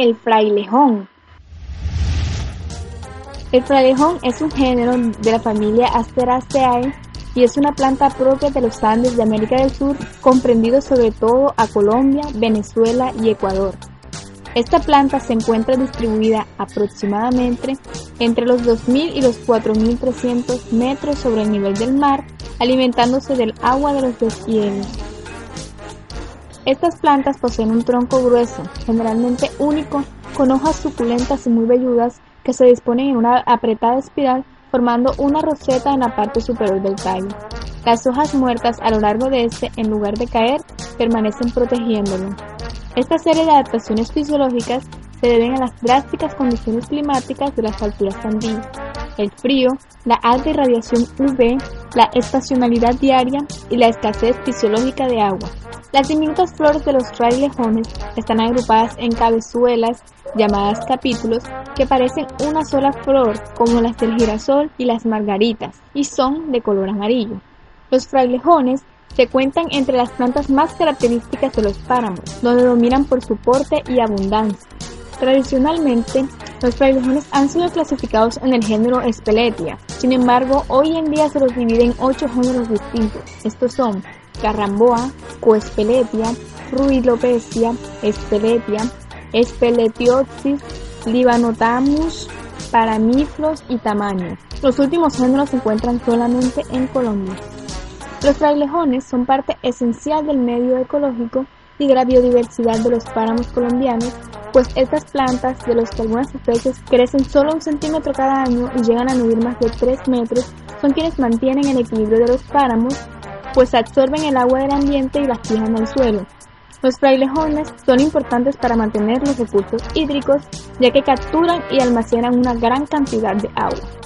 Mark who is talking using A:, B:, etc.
A: el frailejón. El frailejón es un género de la familia Asteraceae y es una planta propia de los Andes de América del Sur, comprendido sobre todo a Colombia, Venezuela y Ecuador. Esta planta se encuentra distribuida aproximadamente entre los 2.000 y los 4.300 metros sobre el nivel del mar, alimentándose del agua de los deshielos. Estas plantas poseen un tronco grueso, generalmente único, con hojas suculentas y muy velludas que se disponen en una apretada espiral formando una roseta en la parte superior del tallo. Las hojas muertas a lo largo de este, en lugar de caer, permanecen protegiéndolo. Esta serie de adaptaciones fisiológicas se deben a las drásticas condiciones climáticas de las alturas andinas, el frío, la alta irradiación UV, la estacionalidad diaria y la escasez fisiológica de agua. Las diminutas flores de los frailejones están agrupadas en cabezuelas llamadas capítulos que parecen una sola flor como las del girasol y las margaritas y son de color amarillo. Los frailejones se cuentan entre las plantas más características de los páramos, donde dominan por su porte y abundancia. Tradicionalmente, los frailejones han sido clasificados en el género Espeletia, sin embargo, hoy en día se los dividen en ocho géneros distintos. Estos son Carramboa, Coespeletia, Ruilopecia, Espeletia, Espeletiopsis, Libanotamus, Paramiflos y Tamaño. Los últimos géneros se encuentran solamente en Colombia. Los frailejones son parte esencial del medio ecológico y de la biodiversidad de los páramos colombianos, pues estas plantas, de los que algunas especies crecen solo un centímetro cada año y llegan a medir más de 3 metros, son quienes mantienen el equilibrio de los páramos, pues absorben el agua del ambiente y la fijan al suelo. Los frailejones son importantes para mantener los recursos hídricos, ya que capturan y almacenan una gran cantidad de agua.